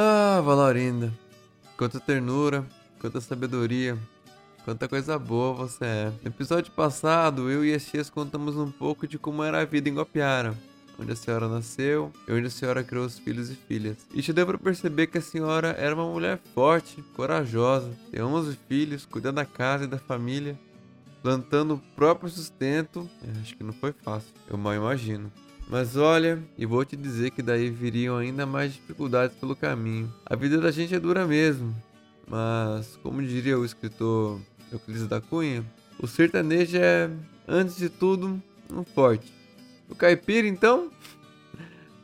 Ah, Valorinda, quanta ternura, quanta sabedoria, quanta coisa boa você é. No episódio passado, eu e as tias contamos um pouco de como era a vida em Guapiara, onde a senhora nasceu e onde a senhora criou os filhos e filhas. E te deu pra perceber que a senhora era uma mulher forte, corajosa, tem 11 filhos, cuidando da casa e da família, plantando o próprio sustento. É, acho que não foi fácil, eu mal imagino. Mas olha, e vou te dizer que daí viriam ainda mais dificuldades pelo caminho. A vida da gente é dura mesmo, mas como diria o escritor Euclides da Cunha, o sertanejo é, antes de tudo, um forte. O caipira, então,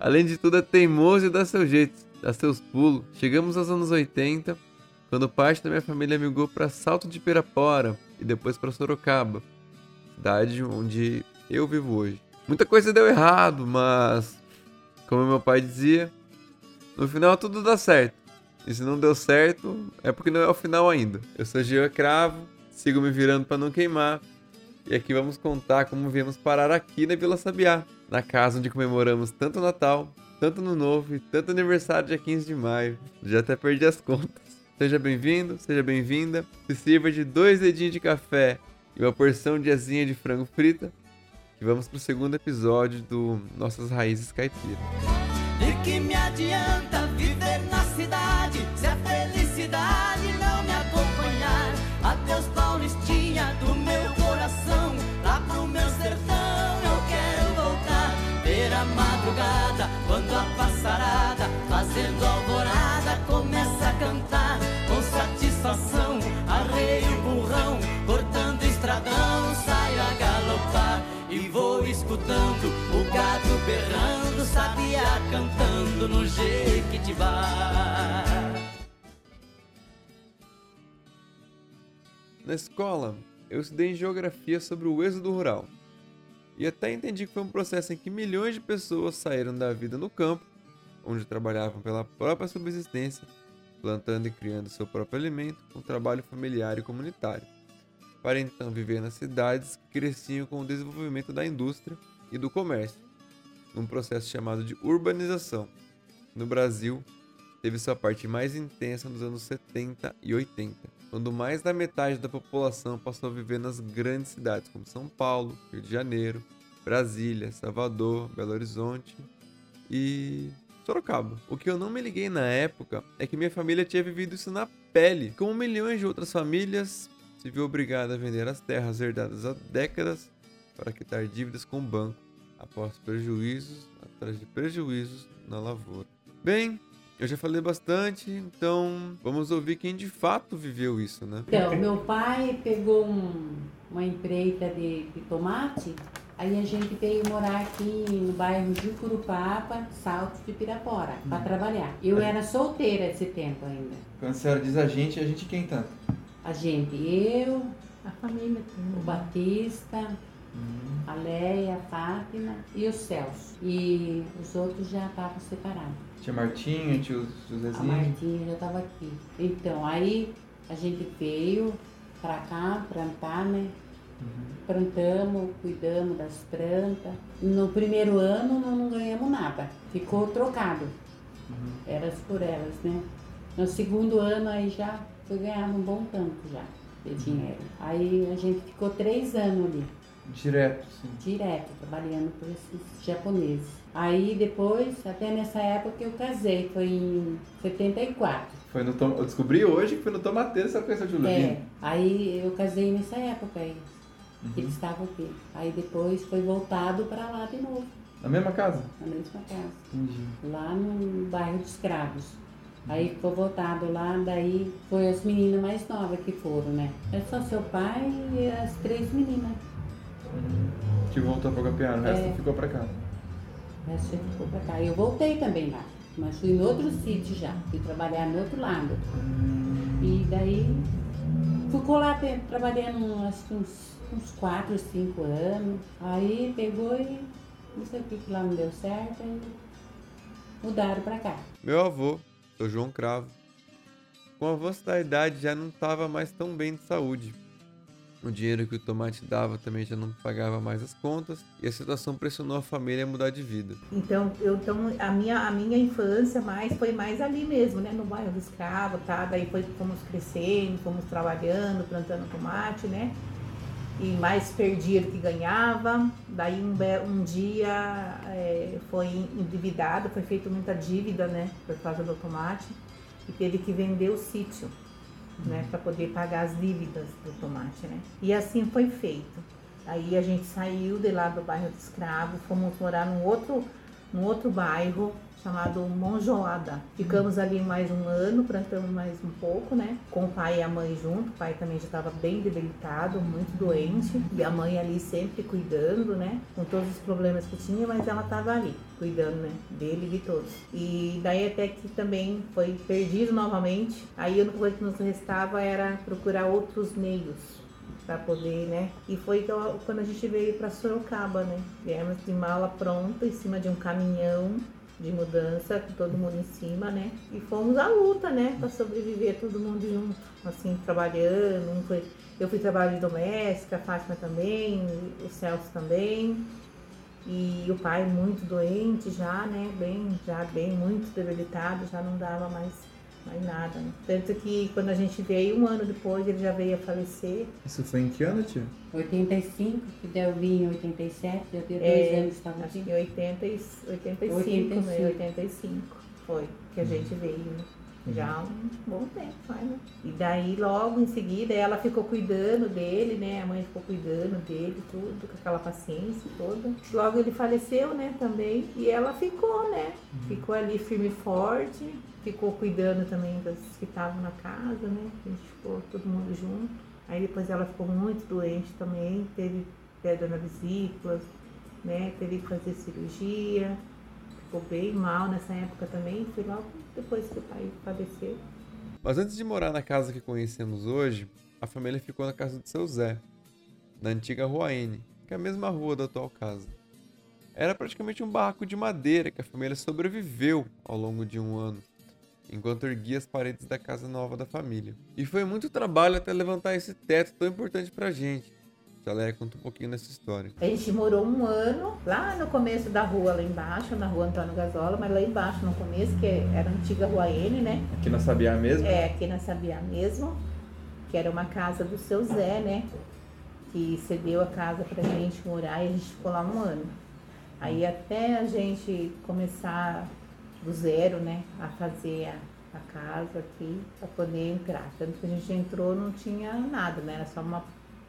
além de tudo, é teimoso e dá seu jeito, dá seus pulos. Chegamos aos anos 80, quando parte da minha família migrou para Salto de Pirapora e depois para Sorocaba, cidade onde eu vivo hoje. Muita coisa deu errado, mas como meu pai dizia, no final tudo dá certo. E se não deu certo, é porque não é o final ainda. Eu sou Gio Cravo, sigo me virando para não queimar. E aqui vamos contar como viemos parar aqui na Vila Sabiá, na casa onde comemoramos tanto Natal, tanto no Novo e tanto aniversário dia 15 de maio. Já até perdi as contas. Seja bem-vindo, seja bem-vinda. Se sirva de dois dedinhos de café e uma porção de asinha de frango frita e vamos pro segundo episódio do Nossas Raízes Caipiras. De que me adianta viver na cidade se a felicidade não fazendo alvorada começa a cantar com satisfação. Arreio burrão, cortando estradão, saio a galopar e vou escutando o gado berrando, sabia cantando no Jequitibá. Na escola, eu estudei geografia sobre o êxodo rural. E até entendi que foi um processo em que milhões de pessoas saíram da vida no campo, onde trabalhavam pela própria subsistência, plantando e criando seu próprio alimento, com trabalho familiar e comunitário, para então viver nas cidades que cresciam com o desenvolvimento da indústria e do comércio, num processo chamado de urbanização. No Brasil, teve sua parte mais intensa nos anos 70 e 80, quando mais da metade da população passou a viver nas grandes cidades como São Paulo, Rio de Janeiro, Brasília, Salvador, Belo Horizonte e Sorocaba. O que eu não me liguei na época é que minha família tinha vivido isso na pele. Como milhões de outras famílias, se viu obrigada a vender as terras herdadas há décadas para quitar dívidas com o banco, após prejuízos atrás de prejuízos na lavoura. Bem, eu já falei bastante, então vamos ouvir quem de fato viveu isso, né? Então, meu pai pegou um- uma empreita de, de tomate, aí a gente veio morar aqui no bairro Jucurupapa, Salto de Pirapora, para trabalhar. Eu era solteira esse tempo ainda. Quando a senhora diz a gente, a gente quem tanto? A gente, eu, A família o Batista, a Leia, a Fátima e o Celso. E os outros já estavam separados. Tia Martinha, tio A Josézinho. Martinha já estava aqui. Então, aí a gente veio pra cá plantar, né? Plantamos, cuidamos das plantas. No primeiro ano não, não ganhamos nada. Ficou trocado. Elas por elas, né? No segundo ano aí já foi ganhando um bom tanto já de dinheiro. Aí a gente ficou três anos ali Direto, sim. direto, trabalhando por esses japoneses. Aí depois, até nessa época eu casei, foi em 74. Foi no tom... Eu descobri hoje que foi no tomateiro essa coisa de É, Luvino. aí eu casei nessa época aí, Uhum. eles estavam aqui. Aí depois foi voltado para lá de novo, Na mesma casa? na mesma casa, Entendi. lá no bairro de Escravos. Aí foi voltado lá, daí foi as meninas mais novas que foram, né? É só seu pai e as três meninas. Que voltou pra Gapiano, o resto É. ficou pra cá. O resto ficou pra cá. Eu voltei também lá, mas fui no outro sítio já, fui trabalhar no outro lado. E daí ficou lá trabalhando acho que uns, uns 4, 5 anos. Aí pegou e não sei o que que lá não deu certo, aí mudaram pra cá. Meu avô, seu João Cravo, com o avanço da idade já não estava mais tão bem de saúde O dinheiro que o tomate dava também já não pagava mais as contas e a situação pressionou a família a mudar de vida. Então, eu, então a, minha, a minha infância mais foi mais ali mesmo, né? No bairro do Escravo, tá? Daí foi, fomos crescendo, fomos trabalhando, plantando tomate, né? E mais perdia do que ganhava. Daí um, um dia é, foi endividado, foi feita muita dívida, né? Por causa do tomate. E teve que vender o sítio, né? Para poder pagar as dívidas do tomate, né? E assim foi feito. Aí a gente saiu de lá do bairro do Escravo, fomos morar num outro, num outro bairro chamado Monjoada. Ficamos ali mais um ano, plantamos mais um pouco, né? Com o pai e a mãe junto. O pai também já estava bem debilitado, muito doente. E a mãe ali sempre cuidando, né? Com todos os problemas que tinha, mas ela estava ali, cuidando, né? Dele e de todos. E daí até que também foi perdido novamente. Aí única coisa que nos restava era procurar outros meios para poder, né? E foi quando a gente veio para Sorocaba, né? Viemos de mala pronta em cima de um caminhão de mudança, com todo mundo em cima, né? E fomos à luta, né? Para sobreviver todo mundo junto, assim, trabalhando. Foi, eu fui trabalhar de doméstica, a Fátima também, o Celso também. E o pai muito doente já, né? Bem, já bem muito debilitado, já não dava mais, mais nada. Né? Tanto que quando a gente veio, um ano depois, ele já veio a falecer. Isso foi em que ano, tia? 85, que daí eu vim em 87, eu dois É, anos, estava Acho aqui. que 80, e- 85, 85. né? 85 foi que a gente veio, né? Já há um bom tempo, né? E daí logo em seguida ela ficou cuidando dele, né? A mãe ficou cuidando dele, tudo, com aquela paciência toda. Logo ele faleceu, né, também. E ela ficou, né? Ficou ali firme e forte, ficou cuidando também das que estavam na casa, né? A gente ficou todo mundo junto. Aí depois ela ficou muito doente também, teve pedra na vesícula, né? Teve que fazer cirurgia, ficou bem mal nessa época também, foi logo depois que o pai faleceu. Mas antes de morar na casa que conhecemos hoje, a família ficou na casa do seu Zé, na antiga Rua N, que é a mesma rua da atual casa. Era praticamente um barraco de madeira que a família sobreviveu ao longo de um ano, enquanto erguia as paredes da casa nova da família. E foi muito trabalho até levantar esse teto tão importante pra gente. Já Léa conta um pouquinho dessa história. A gente morou um ano lá no começo da rua, lá embaixo, na rua Antônio Gazola, mas lá embaixo no começo, que era a antiga Rua N, né? Aqui na Sabiá mesmo? É, aqui na Sabiá mesmo, que era uma casa do seu Zé, né? Que cedeu a casa pra gente morar e a gente ficou lá um ano. Aí até a gente começar do zero, né? A fazer a, a casa aqui pra poder entrar. Tanto que a gente entrou não tinha nada, né? Era só uma,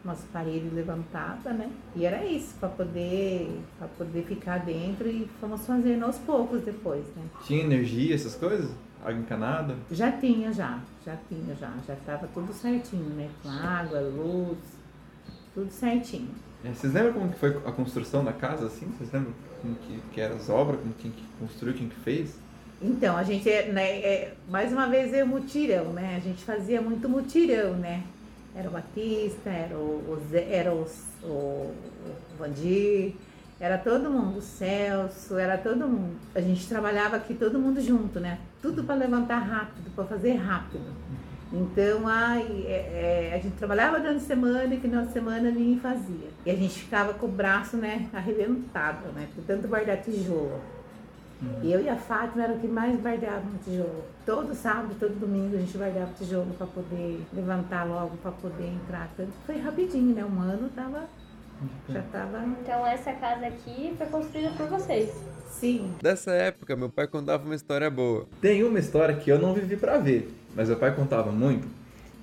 umas paredes levantadas, né? E era isso, pra poder, pra poder ficar dentro e fomos fazendo aos poucos depois, né? Tinha energia, essas coisas? Água encanada? Já tinha, já. Já tinha, já. Já estava tudo certinho, né? Com água, luz, tudo certinho. É, vocês lembram como que foi a construção da casa, assim? Vocês lembram como que, que eram as obras, como quem que construiu, quem que fez? Então, a gente, é, né, é, mais uma vez, é mutirão, né? A gente fazia muito mutirão, né? Era o Batista, era o, Zé, era o, o, o Vandir, era todo mundo, o Celso, era todo mundo. A gente trabalhava aqui todo mundo junto, né? Tudo para levantar rápido, para fazer rápido. Então, ai, é, é, a gente trabalhava durante a semana e final de semana ninguém fazia. E a gente ficava com o braço, né, arrebentado, né? De tanto guardar tijolo. E eu e a Fátima era o que mais guardava no tijolo. Todo sábado, todo domingo a gente guardava tijolo para poder levantar logo, para poder entrar. Tanto foi rapidinho, né? Um ano tava, já tava. Então essa casa aqui foi construída por vocês. Sim, Dessa época, meu pai contava uma história boa. Tem uma história que eu não vivi pra ver, mas meu pai contava muito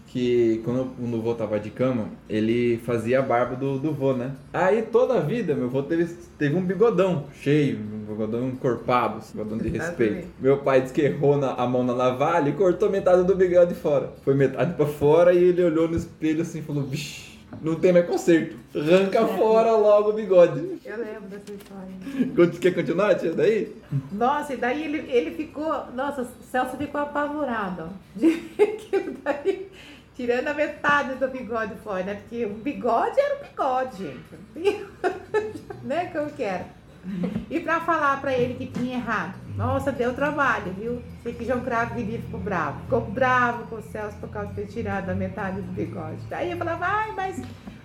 que quando o avô tava de cama, ele fazia a barba do, do vô, né? Aí toda a vida meu avô teve, teve um bigodão cheio, um bigodão encorpado, assim, bigodão de respeito. Meu pai disse que errou na, a mão na navalha e cortou metade do bigode fora. Foi metade pra fora e ele olhou no espelho assim e falou, vixe, não tem mais conserto. Arranca fora logo o bigode. eu lembro dessa história. Quer continuar, tia? Daí? Nossa, e daí ele, ele ficou. Nossa, o Celso ficou apavorado, daí, tirando a metade do bigode fora, né? Porque o bigode era o bigode, gente. né? Como que era? E pra falar pra ele que tinha errado. Nossa, deu trabalho, viu? Sei que João Cravo queria ficou bravo. Ficou bravo com o Celso por causa de ter tirado a metade do bigode. Daí eu falava, ai, mas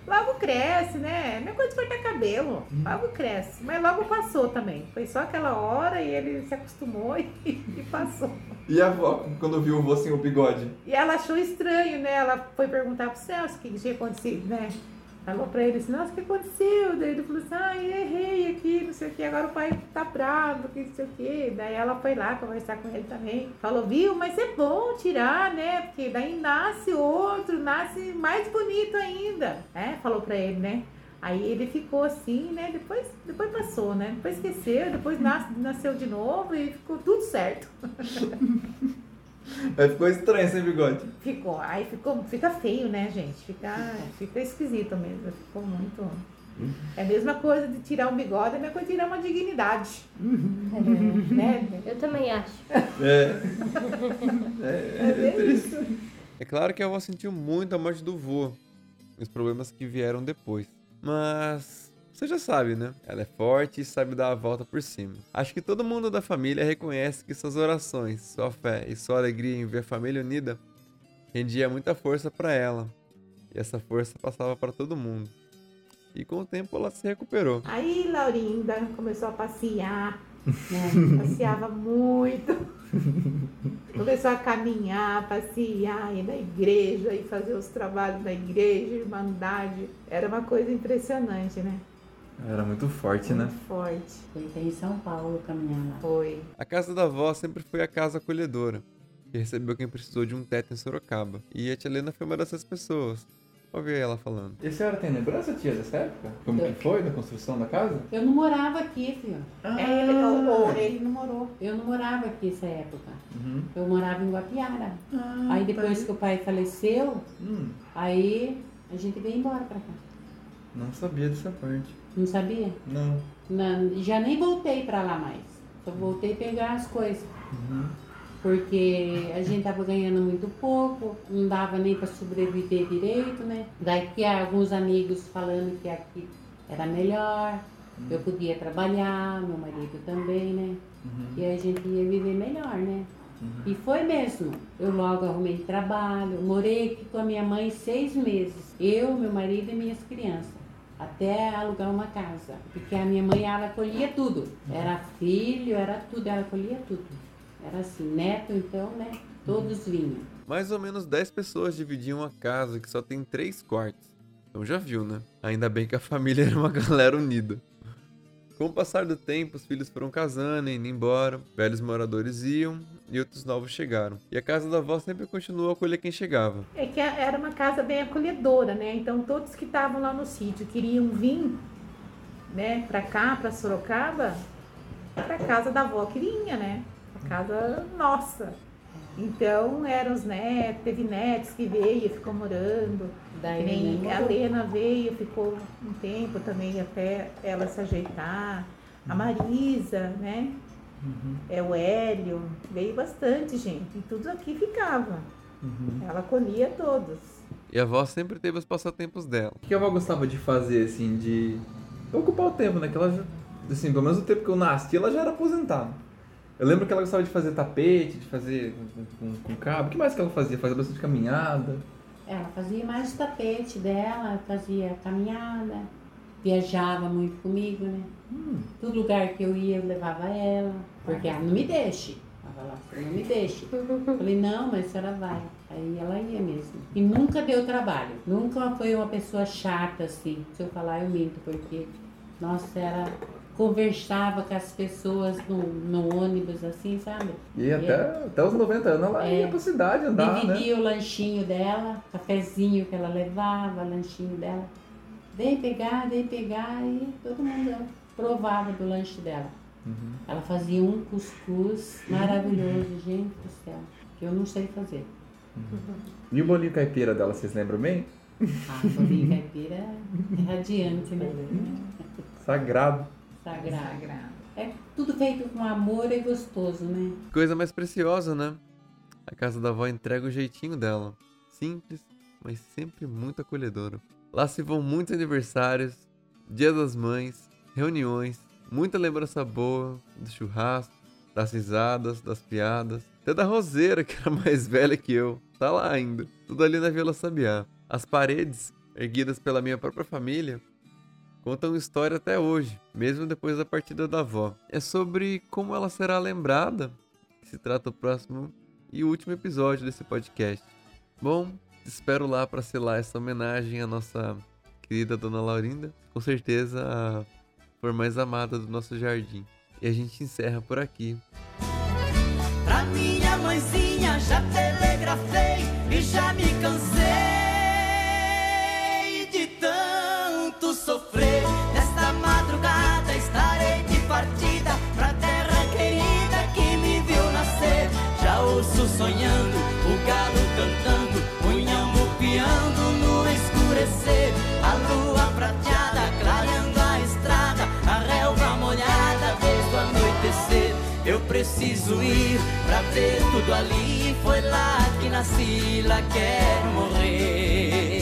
Logo cresce, né? Não é coisa de cortar cabelo. Logo cresce. Mas logo passou também. Foi só aquela hora e ele se acostumou e, e passou. E a avó, quando viu o vô sem o bigode? E ela achou estranho, né? Ela foi perguntar pro Celso o que tinha acontecido, né? Falou pra ele assim, nossa, o que aconteceu? Daí ele falou assim, ah, errei aqui, não sei o que, agora o pai tá bravo, que não sei o que. Daí ela foi lá conversar com ele também. Falou, viu, mas é bom tirar, né? Porque daí nasce outro, nasce mais bonito ainda. É, falou pra ele, né? Aí ele ficou assim, né? Depois, depois passou, né? Depois esqueceu, depois nas- nasceu de novo e ficou tudo certo. Aí ficou estranho sem bigode. Ficou, aí ficou, fica feio, né, gente? Fica, fica esquisito mesmo, ficou muito. É a mesma coisa de tirar um bigode, é a mesma coisa de tirar uma dignidade. É, né? Eu também acho. É. É, é triste. É claro que a avó sentiu muito a morte do vô e os problemas que vieram depois. Mas você já sabe, né? Ela é forte e sabe dar a volta por cima. Acho que todo mundo da família reconhece que suas orações, sua fé e sua alegria em ver a família unida rendia muita força para ela. E essa força passava para todo mundo. E com o tempo ela se recuperou. Aí Laurinda começou a passear, né? passeava muito. Começou a caminhar, passear, ir na igreja e fazer os trabalhos da igreja, irmandade. Era uma coisa impressionante, né? Era muito forte, né? Muito forte. Foi até em São Paulo caminhar lá. Foi. A casa da avó sempre foi a casa acolhedora, que recebeu quem precisou de um teto em Sorocaba. E a tia Helena foi uma dessas pessoas. Ouvi ela falando. E a senhora tem lembrança, tia, dessa época? Como que foi na construção da casa? Eu não morava aqui, filho. É, ele, ele não morou. Eu não morava aqui nessa época. Uhum. Eu morava em Guapiara. Ah, aí depois que o pai faleceu, Hum, aí a gente veio embora pra cá. Não sabia dessa parte. Não sabia? Não. Não, já nem voltei pra lá mais. Só voltei pegar as coisas. Uhum. Porque a gente tava ganhando muito pouco, não dava nem para sobreviver direito, né? Daqui alguns amigos falando que aqui era melhor, eu podia trabalhar, meu marido também, né? Uhum. E a gente ia viver melhor, né? E foi mesmo. Eu logo arrumei trabalho, morei aqui com a minha mãe seis meses. Eu, meu marido e minhas crianças. Até alugar uma casa. Porque a minha mãe, ela colhia tudo. Era filho, era tudo, ela colhia tudo. Era assim, neto então, né? Todos vinham. Mais ou menos 10 pessoas dividiam a casa que só tem 3 quartos. Então já viu, né? Ainda bem que a família era uma galera unida. Com o passar do tempo, os filhos foram casando e indo embora, velhos moradores iam e outros novos chegaram. E a casa da avó sempre continuou a acolher quem chegava. É que era uma casa bem acolhedora, né? Então todos que estavam lá no sítio queriam vir, né, pra cá, pra Sorocaba, pra casa da avó que vinha, né? A casa nossa. Então eram os netos, teve netos que veio e ficou morando. Daí nem a. Lena veio, ficou um tempo também até ela se ajeitar. A Marisa, né? É o Hélio, veio bastante gente. E tudo aqui ficava. Ela colhia todos. E a avó sempre teve os passatempos dela. O que a avó gostava de fazer, assim, de ocupar o tempo, né? Que ela, assim, pelo menos o tempo que eu nasci, ela já era aposentada. Eu lembro que ela gostava de fazer tapete, de fazer com, com- com cabo. O que mais que ela fazia? Fazia bastante caminhada. Ela fazia mais tapete dela, fazia caminhada, viajava muito comigo, né? Hum, Todo lugar que eu ia, eu levava ela, porque ela não me deixe. Ela falava, "Você não me deixe. Falei, não, mas a senhora vai. Aí ela ia mesmo. E nunca deu trabalho. Nunca foi uma pessoa chata assim. Se eu falar, eu minto, porque, nossa, ela conversava com as pessoas no, no ônibus, assim, sabe? E até, até os 90 anos ela É. ia pra cidade andar, né? Dividia o lanchinho dela, cafezinho que ela levava, lanchinho dela. Vem pegar, vem pegar e todo mundo provava do lanche dela. Uhum. Ela fazia um cuscuz maravilhoso, gente do céu, que eu não sei fazer. E o bolinho caipira dela, vocês lembram bem? Ah, o bolinho caipira é radiante, né? Sagrado. Sagrado. É tudo feito com amor e gostoso, né? Coisa mais preciosa, né? A casa da avó entrega o jeitinho dela. Simples, mas sempre muito acolhedora. Lá se vão muitos aniversários, dia das mães, reuniões, muita lembrança boa do churrasco, das risadas, das piadas. Até da Roseira, que era mais velha que eu. Tá lá ainda. Tudo ali na Vila Sabiá. As paredes erguidas pela minha própria família, contam história até hoje, mesmo depois da partida da avó. É sobre como ela será lembrada, que se trata o próximo e último episódio desse podcast. Bom, espero lá para selar essa homenagem à nossa querida Dona Laurinda, com certeza a flor mais amada do nosso jardim. E a gente encerra por aqui. Pra minha mãezinha já telegrafei e já me cansei de tanto sofrer. Nesta madrugada estarei de partida pra terra querida que me viu nascer. Já ouço sonhando, o galo cantando, preciso ir pra ver tudo ali. Foi lá que nasci, lá quero morrer.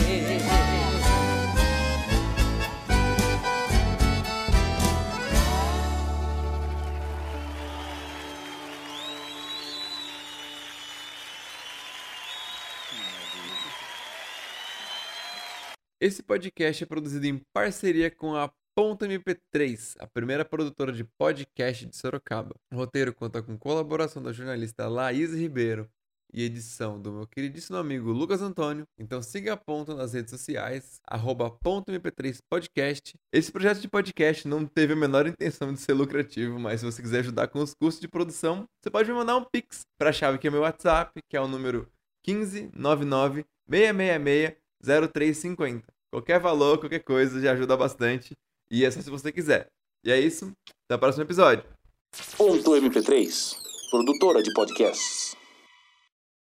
Esse podcast é produzido em parceria com a Ponta MP3, a primeira produtora de podcast de Sorocaba. O roteiro conta com colaboração da jornalista Laís Ribeiro e edição do meu queridíssimo amigo Lucas Antônio. Então siga a Ponta nas redes sociais, arroba Ponta MP3 Podcast. Esse projeto de podcast não teve a menor intenção de ser lucrativo, mas se você quiser ajudar com os custos de produção, você pode me mandar um pix para a chave que é meu WhatsApp, que é o número 1599 666 0350. Qualquer valor, qualquer coisa já ajuda bastante. E é só se você quiser. E é isso. Até o próximo episódio. Ponto MP3, produtora de podcasts.